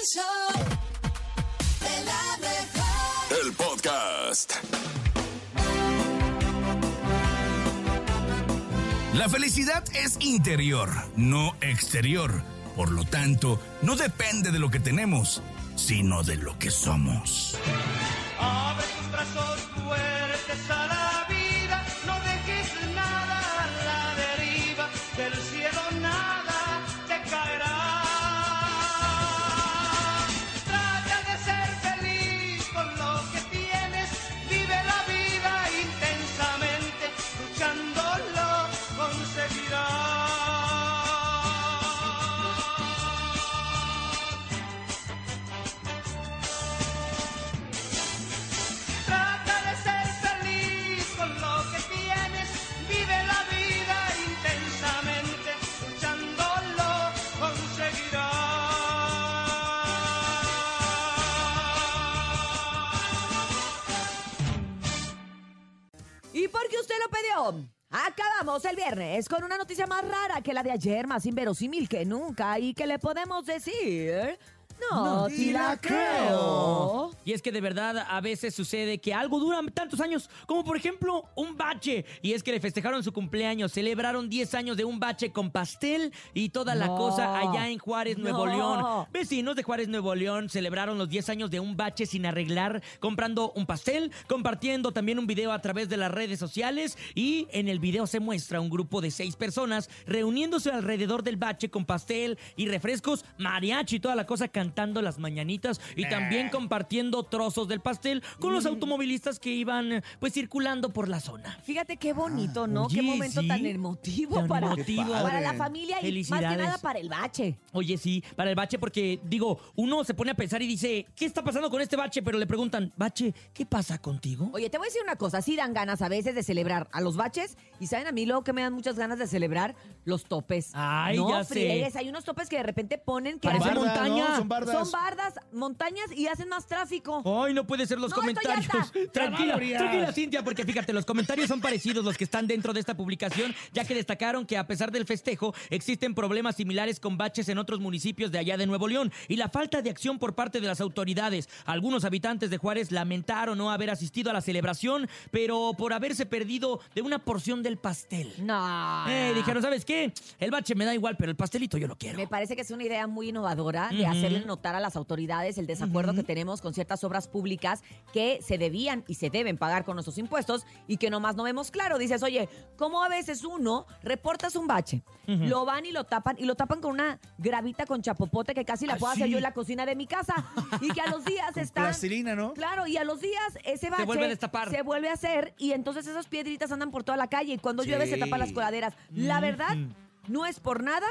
El show de la mejor. El podcast. La felicidad es interior, no exterior. Por lo tanto, no depende de lo que tenemos, sino de lo que somos. Acabamos el viernes con una noticia más rara que la de ayer, más inverosímil que nunca y que le podemos decir... No, te la creo. Y es que de verdad a veces sucede que algo dura tantos años, como por ejemplo un bache. Y es que le festejaron su cumpleaños, celebraron 10 años de un bache con pastel y toda la No. cosa allá en Juárez, Nuevo No. León. Vecinos de Juárez, Nuevo León celebraron los 10 años de un bache sin arreglar, comprando un pastel, compartiendo también un video a través de las redes sociales. Y en el video se muestra un grupo de seis personas reuniéndose alrededor del bache con pastel y refrescos, mariachi y toda la cosa cantando las mañanitas y también compartiendo trozos del pastel con Mm. los automovilistas que iban eh, pues circulando por la zona. Fíjate qué bonito, ¿no? oye, qué momento sí. tan emotivo Tan para, emotivo. para la familia y más que Felicidades. nada para el bache. Oye, sí, para el bache, porque digo, uno se pone a pensar y dice, ¿qué está pasando con este bache? Pero le preguntan, bache, ¿qué pasa contigo? Oye, te voy a decir una cosa, sí dan ganas a veces de celebrar a los baches y saben a mí luego que me dan muchas ganas de celebrar los topes. Ay, no, ya sé. friegues, hay unos topes que de repente ponen que Parece Barda, montaña. ¿no? Son bardas. Son bardas, montañas y hacen más tráfico. Ay, no puede ser los No, esto ya comentarios. está. Tranquila, tranquila, Cintia, porque fíjate, los comentarios son parecidos los que están dentro de esta publicación, ya que destacaron que a pesar del festejo, existen problemas similares con baches en otros municipios de allá de Nuevo León y la falta de acción por parte de las autoridades. Algunos habitantes de Juárez lamentaron no haber asistido a la celebración, pero por haberse perdido de una porción del pastel. No. Eh, dijeron, ¿sabes qué? El bache me da igual, pero el pastelito yo lo quiero. Me parece que es una idea muy innovadora de Ujú. hacerle notar a las autoridades el desacuerdo que tenemos con ciertas obras públicas que se debían y se deben pagar con nuestros impuestos y que nomás no vemos claro. Dices, oye, ¿cómo a veces uno reportas un bache? Lo van y lo tapan y lo tapan con una gravita con chapopote que casi la Ah, puedo hacer yo en la cocina de mi casa y que a los días Con están... plastilina, ¿no? Claro, y a los días ese bache vuelve a destapar. se vuelve a hacer y entonces esas piedritas andan por toda la calle y cuando llueve se tapan las coladeras. La verdad, no es por nada,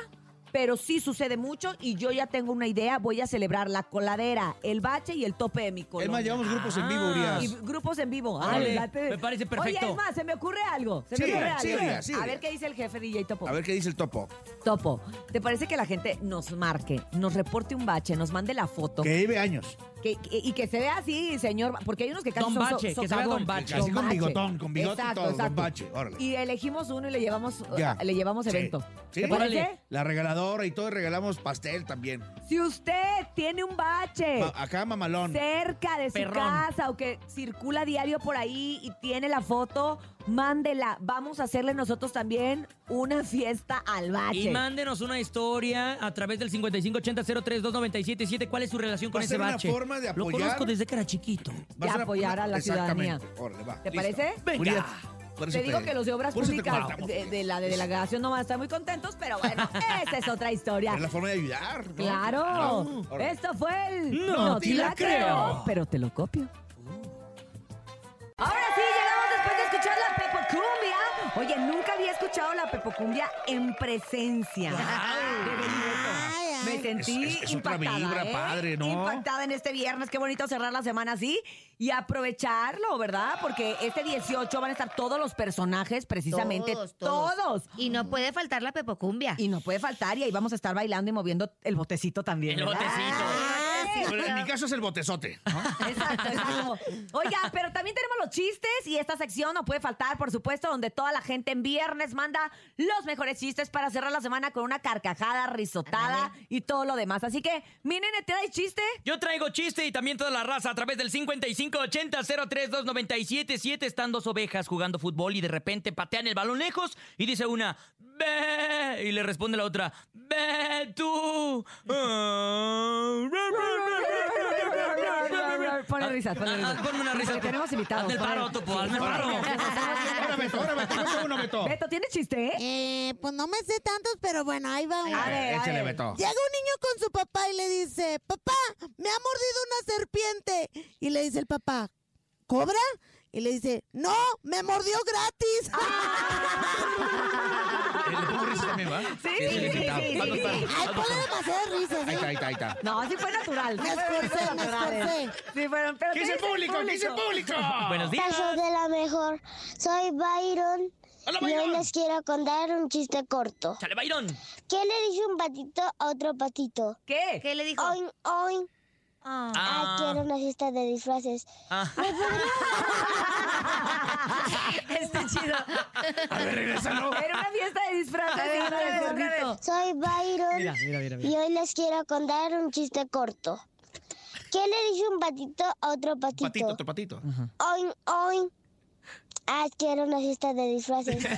pero sí sucede mucho y yo ya tengo una idea. Voy a celebrar la coladera, el bache y el tope de mi Es colonia. más, llevamos grupos en vivo, Ah. Urias. Y grupos en vivo. Late. me parece perfecto. Oye, es más, se me ocurre algo. Se me ocurre algo. Urias, sigue. A ver qué dice el jefe DJ Topo. A ver qué dice el topo. Topo, ¿te parece que la gente nos marque, nos reporte un bache, nos mande la foto Que lleve años. Que- que- y que se vea así, señor? Porque hay unos que casi Don son so- Bache, que se vea socavón. Don Bache. Así con bigotón, con bigote y Exacto, todo, Don exacto. Bache, órale. Y elegimos uno y le llevamos, Ya. le llevamos Sí. evento. Sí. ¿Te parece? La regaladora y todo, y regalamos pastel también. Si usted tiene un bache Ma- acá, mamalón. cerca de su Perrón. casa o que circula diario por ahí y tiene la foto, mándela. Vamos a hacerle nosotros también una fiesta al bache. Y mándenos una historia a través del 5580-032977. ¿Cuál es su relación con Va a ese ser una bache? forma de Lo apoyar. conozco desde que era chiquito. Va ser apoyar a la Exactamente. ciudadanía. Órale, va. ¿Te listo. parece? Venga. Urias, por Te digo que los de obras públicas de, de la de delegación no van a estar muy contentos, pero bueno, esa es otra historia. Es la forma de ayudar. ¿no? Claro. Esto fue el No te te la creo. pero te lo copio. Ahora sí, llegamos después de escuchar la Pepocumbia. Oye, nunca había escuchado la Pepocumbia en presencia. Me sentí Es- es- es otra impactada, vibra, ¿eh? padre, ¿no? Impactada en este viernes. Qué bonito cerrar la semana así y aprovecharlo, ¿verdad? Porque este 18 van a estar todos los personajes, precisamente Todos, todos. todos. Y no puede faltar la pepocumbia. Y no puede faltar, y ahí vamos a estar bailando y moviendo el botecito también. El ¿verdad? botecito. Pero en mi caso es el botezote. ¿no? Exacto, exacto. Oiga, pero también tenemos los chistes y esta sección no puede faltar, por supuesto, donde toda la gente en viernes manda los mejores chistes para cerrar la semana con una carcajada, risotada y todo lo demás. Así que, mi nene, ¿te traes chiste? Yo traigo chiste y también toda la raza a través del 5580-032977. Están dos ovejas jugando fútbol y de repente patean el balón lejos y dice una, ¡Ve! Y le responde la otra, ¡Ve tú! Ponle risas, ponle risas. ah, ponme una risa. Porque tenemos invitados. Hazme el ponle- paro, Topo, hazme el paro. Ahora Beto, ahora Beto, cuenta uno, Beto. Beto, ¿tienes chiste? Eh, pues no me sé tantos, pero bueno, ahí va uno. A ver, a Échale, ver. Beto. Llega un niño con su papá y le dice, papá, me ha mordido una serpiente. Y le dice el papá, ¿cobra? Y le dice, no, me mordió gratis. Eh, Le pongo risas también, ¿va? Sí, el sí, sí, ¿Cuándo sí. está? Ay, ponle demasiadas risas, Ahí está, ¿eh? ahí está, ahí está. No, sí fue natural. Me sí esforcé, me esforcé. Sí fueron, pero ¿Qué dice el público? ¿Qué dice el público? Buenos días. Caso de la mejor. Soy Byron. Hola, Y hoy Byron. les quiero contar un chiste corto. Chale, Byron. ¿Qué le dice un patito a otro patito? ¿Qué? ¿Qué le dijo? Oin, oin. Ah. Ah, quiero una fiesta de disfraces. Ah. Está chido. A ver, regrésalo. Era una fiesta de disfraces. Ver, otra vez, otra. Soy Byron. Mira, mira, mira. mira. Y hoy les quiero contar un chiste corto. ¿Qué le dice un patito a otro patito? Patito, otro patito. Oin, oin. Ah, quiero una fiesta de disfraces.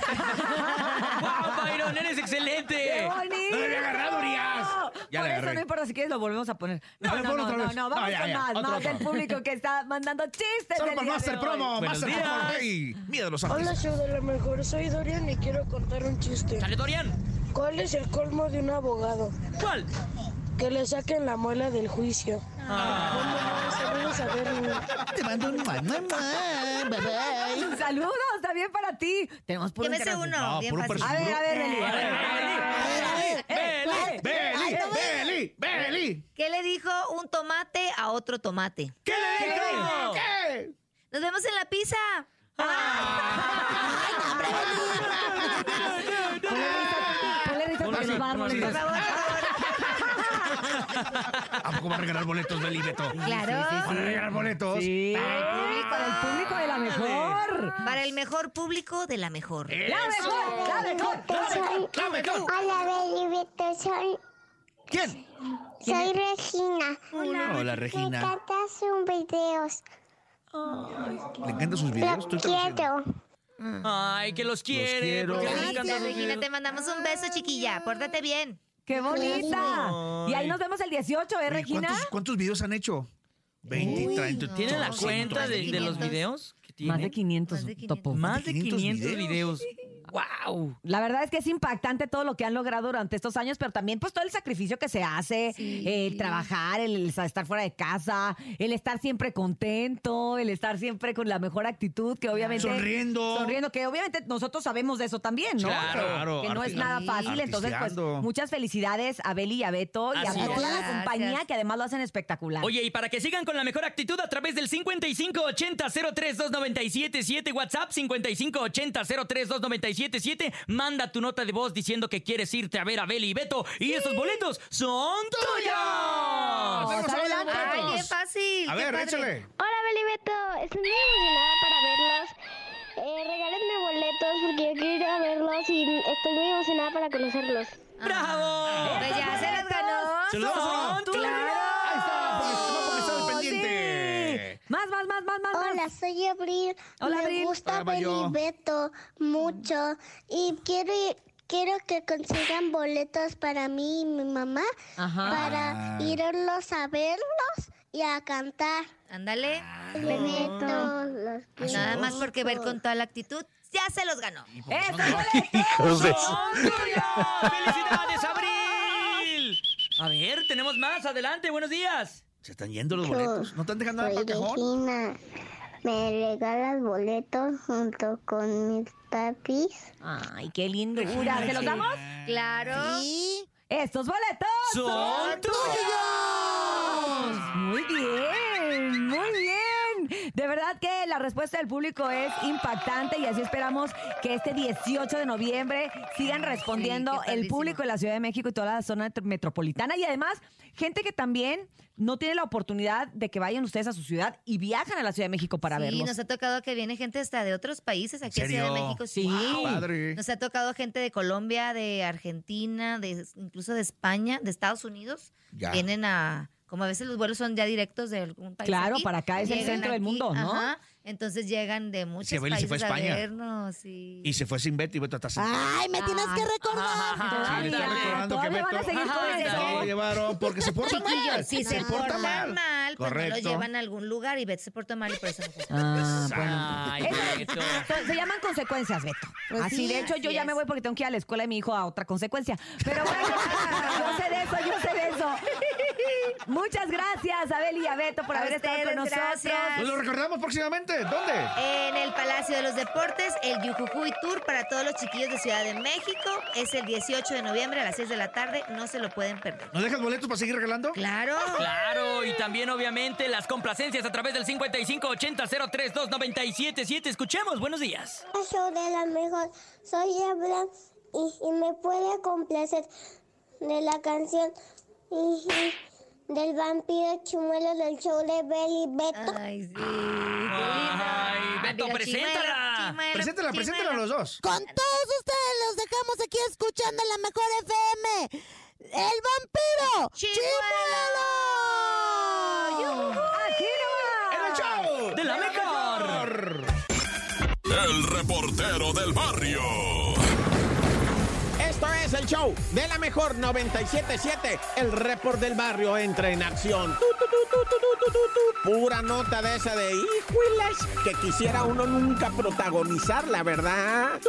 ¡Wow, Byron! ¡Eres ¡Qué excelente! bonito! No le había agarrado, Urias. Ya Por le eso agarré. No importa si quieres lo volvemos a poner. No, no, no, no, no, vamos No, ya, con más, más del público que está mandando chistes. Solo con Master. Promo, Master. Promo. Hey, miedo los Hola, artistas. show de la mejor. Soy Dorian y quiero contar un chiste. ¡Chale, Dorian! ¿Cuál es el colmo de un abogado? ¿Cuál? Que le saquen la muela del juicio. Saludos a Bernie. Te mando un. Saludos también para ti. Tenemos sé internacional. uno. A ver, a ver, Beli. a ver, a ver, a ver. ¡Beli! Beli, ¿Qué le dijo un tomate a otro tomate? ¿Qué le dijo? ¿Qué? Nos vemos en la pizza. Ponle risa porque nos va a dar Ponle boletos. risa. ¿A poco va a regalar boletos, Beli, Beto? Claro. ¿Va a regalar boletos? Sí, para el público de la mejor. Para el mejor público de la mejor. La mejor, la mejor. Soy... ¡La mejor! Hola, Beli Beto. Soy, ¿Quién? soy Regina. Hola, Me Regina. encanta sus videos. ¿Le encantan sus videos? Los quiero. ¡Ay, que los quiere! le Gracias, encantan los Regina. Te mandamos un beso, chiquilla. Pórtate bien. ¡Qué bonita! Y ahí nos vemos el 18, ¿eh, Oye, Regina? ¿Cuántos, ¿Cuántos videos han hecho? 20, 30. ¿Tienen la 100, cuenta de, de los 500. videos? que Más de tienen? 500, Más de 500. topo. Más de 500 500 videos. videos. ¡Wow! La verdad es que es impactante todo lo que han logrado durante estos años, pero también pues todo el sacrificio que se hace, el trabajar, el, estar fuera de casa, el estar siempre contento, el estar siempre con la mejor actitud, que obviamente... Sonriendo. Sonriendo, que obviamente nosotros sabemos de eso también, ¿no? Claro, que, claro, que no es nada fácil, entonces pues muchas felicidades a Beli y a Beto y a toda es. la Gracias. compañía que además lo hacen espectacular. Oye, y para que sigan con la mejor actitud a través del 5580-032977, WhatsApp 5580-032977, manda tu nota de voz diciendo que quieres irte a ver a Beli y Beto y esos boletos son tuyos. Vamos a ver, adelante. Ay, bien fácil. A qué ver, padre. échale. Hola, Beli Beto. Estoy muy emocionada para verlos. Eh, regálenme boletos porque yo quiero ir a verlos y estoy muy emocionada para conocerlos. ¡Bravo! Pues ya se los ganó. Son tuyos. Ahí está, porque, porque estaba ¡Oh, pendiente. sí! Más, más, más, más, más. más. Hola, soy Abril. Hola, Me Abril. gusta Beto mucho y quiero quiero que consigan boletos para mí y mi mamá Ajá. para irlos a verlos y a cantar. Ándale. Beto, los quiero Nada más porque ver con toda la actitud, ya se los ganó. ¡Esos boletos! ¡Son tuyos! ¡Felicidades, Abril! A ver, tenemos más. Adelante, buenos días. Se están yendo los boletos. ¿No están dejando nada para cajón? ¿Me regalas boletos junto con mis papis? Ay, qué lindura. ¿Se los damos? Claro. Sí. Estos boletos ¡Son tuyos! Muy bien, muy bien. De verdad que la respuesta del público es impactante y así esperamos que este 18 de noviembre sigan respondiendo el público de la Ciudad de México y toda la zona metropolitana y además gente que también no tiene la oportunidad de que vayan ustedes a su ciudad y viajan a la Ciudad de México para Sí, verlos. nos ha tocado que viene gente hasta de otros países aquí a Ciudad de? México. Sí. Padre. Nos ha tocado gente de Colombia, de Argentina, de incluso de España, de Estados Unidos. Ya. Vienen a, como a veces los vuelos son ya directos de algún país. Claro, aquí, para acá es el centro del mundo, ¿no? Ajá, entonces llegan de muchos se fue países a, España. vernos. Y... Y se fue sin Betty, Beto hasta Ay, me tienes que recordar. Sí, le está recordando que Todavía van a Beto seguir con no lo llevaron porque se porta mal. Si se, porta mal, pues no Correcto. lo llevan a algún lugar y Beto se portó mal y por eso no fue. Ah, bueno. Ay, Beto. Se- Se llaman consecuencias, Beto. Pues así, sí, de hecho, yo ya me voy porque tengo que ir a la escuela de mi hijo a otra consecuencia. Pero bueno, yo sé de eso, yo sé. Muchas gracias, Abel y a Beto, por A haber estado con nosotros. gracias. Nos lo recordamos próximamente. ¿Dónde? En el Palacio de los Deportes, el Yujujuy Tour para todos los chiquillos de Ciudad de México es el 18 de noviembre a las 6 de la tarde. No se lo pueden perder. ¿Nos dejas boletos para seguir regalando? Claro. Claro, y también obviamente las complacencias a través del 5580-032977. Escuchemos, buenos días. show de la mejor. Soy Abraham y, y me puede complacer de la canción y, y del vampiro chimuelo del show de Belly Beto. Ay, sí. Ay, Beto, Vampiro preséntala. chimuelo, chimuelo, Preséntala, preséntala a los dos. Con todos ustedes los dejamos aquí escuchando la mejor FM. ¡El vampiro! ¡Chimuelo! Aquí nomás. ¡En el show! De la mejor. El reportero del barrio. El show de la mejor 977. El report del barrio entra en acción. Tu, tu, tu. Pura nota de esa de híjuelas que quisiera uno nunca protagonizar, la verdad.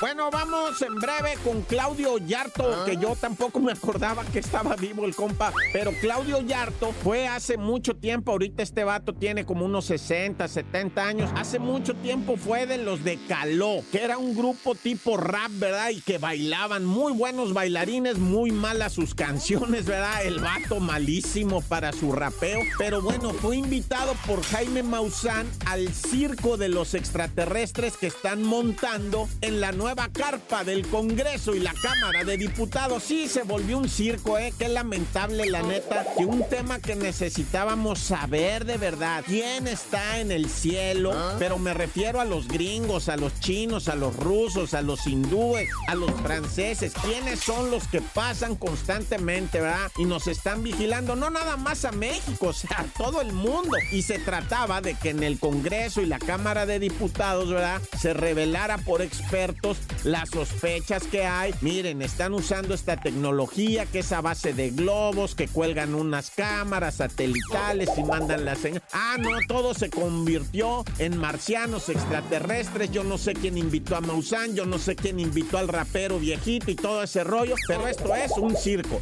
Bueno, vamos en breve con Claudio Yarto, que yo tampoco me acordaba que estaba vivo el compa. Pero Claudio Yarto fue hace mucho tiempo. Ahorita este vato tiene como unos 60, 70 años. Hace mucho tiempo fue de los de Caló, que era un grupo tipo rap, ¿verdad? Y que bailaban muy buenos bailarines, muy malas sus canciones, ¿verdad? El vato malísimo para su rapeo. Pero bueno, fue invitado por Jaime Maussan al circo de los extraterrestres que están montando en la nueva carpa del Congreso y la Cámara de Diputados. Sí, se volvió un circo, ¿eh? Qué lamentable, la neta, que un tema que necesitábamos saber de verdad. ¿Quién está en el cielo? Pero me refiero a los gringos, a los chinos, a los rusos, a los hindúes, a los franceses. ¿Quiénes son los que pasan constantemente, verdad? Y nos están vigilando, no nada más a México, o sea, a todo el mundo. Y se trataba de que en el Congreso y la Cámara de Diputados, ¿verdad? Se revelara por expertos las sospechas que hay. Miren, están usando esta tecnología que es a base de globos, que cuelgan unas cámaras satelitales y mandan la señal. Ah, no, todo se convirtió en marcianos extraterrestres. Yo no sé quién invitó a Maussan, yo no sé quién invitó al rapero viejito y todo ese rollo, pero esto es un circo.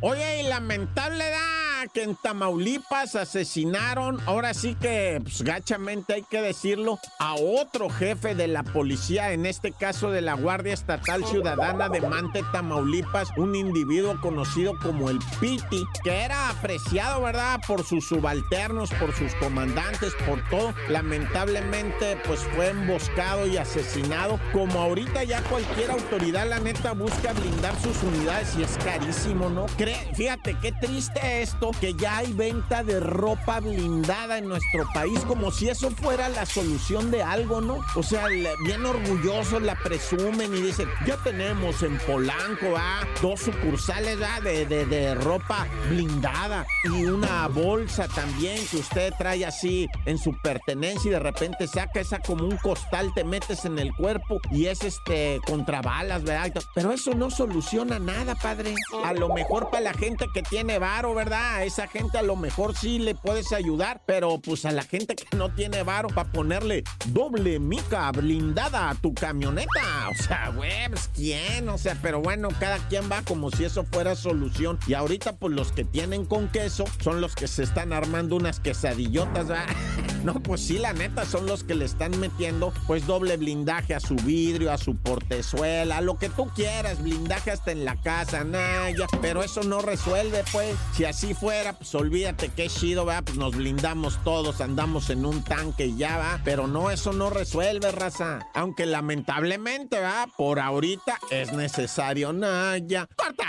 Oye, lamentable da que en Tamaulipas asesinaron, ahora sí que pues, gachamente hay que decirlo, a otro jefe de la policía, en este caso de la Guardia Estatal Ciudadana de Mante, Tamaulipas, un individuo conocido como el Piti, que era apreciado, ¿verdad?, por sus subalternos, por sus comandantes, por todo. Lamentablemente, pues fue emboscado y asesinado. Como ahorita ya cualquier autoridad, la neta, busca blindar sus unidades y es carísimo, ¿no? Cre- Fíjate qué triste esto, que ya hay venta de ropa blindada en nuestro país, como si eso fuera la solución de algo, ¿no? O sea, bien orgullosos la presumen y dicen, ya tenemos en Polanco, ah, dos sucursales, ah, de, de- de ropa blindada y una bolsa también que usted trae así en su pertenencia y de repente saca esa como un costal, te metes en el cuerpo y es este contra balas, ¿verdad? Pero eso no soluciona nada, padre. A lo mejor para la gente que tiene varo, ¿verdad? Esa gente a lo mejor sí le puedes ayudar, pero pues a la gente que no tiene varo para ponerle doble mica blindada a tu camioneta. O sea, güey, pues, ¿quién? O sea, pero bueno, cada quien va como si eso fuera solución. Y ahorita pues los que tienen con queso son los que se están armando unas quesadillotas, ¿verdad? No, pues sí, la neta, son los que le están metiendo pues doble blindaje a su vidrio, a su portezuela, a lo que tú quieras, blindaje hasta en la casa, Naya. Pero eso no resuelve, pues. Si así fuera, pues olvídate qué chido, va, pues nos blindamos todos, andamos en un tanque y ya va. Pero no, eso no resuelve, raza. Aunque lamentablemente, va, por ahorita es necesario, Naya. ¡Corta!